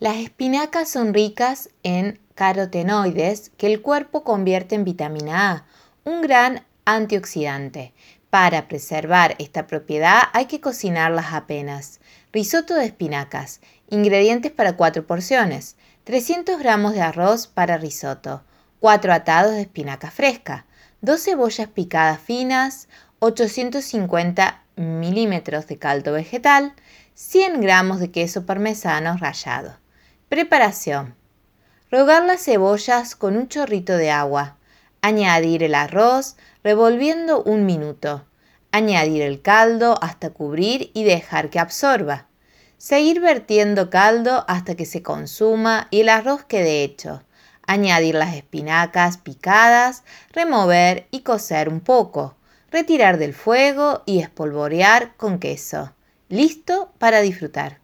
Las espinacas son ricas en carotenoides que el cuerpo convierte en vitamina A, un gran antioxidante. Para preservar esta propiedad hay que cocinarlas apenas. Risotto de espinacas. Ingredientes para 4 porciones. 300 gramos de arroz para risotto. 4 atados de espinaca fresca. 2 cebollas picadas finas. 850 milímetros de caldo vegetal. 100 gramos de queso parmesano rallado. Preparación. Rogar las cebollas con un chorrito de agua. Añadir el arroz revolviendo un minuto. Añadir el caldo hasta cubrir y dejar que absorba. Seguir vertiendo caldo hasta que se consuma y el arroz quede hecho. Añadir las espinacas picadas, remover y cocer un poco. Retirar del fuego y espolvorear con queso. Listo para disfrutar.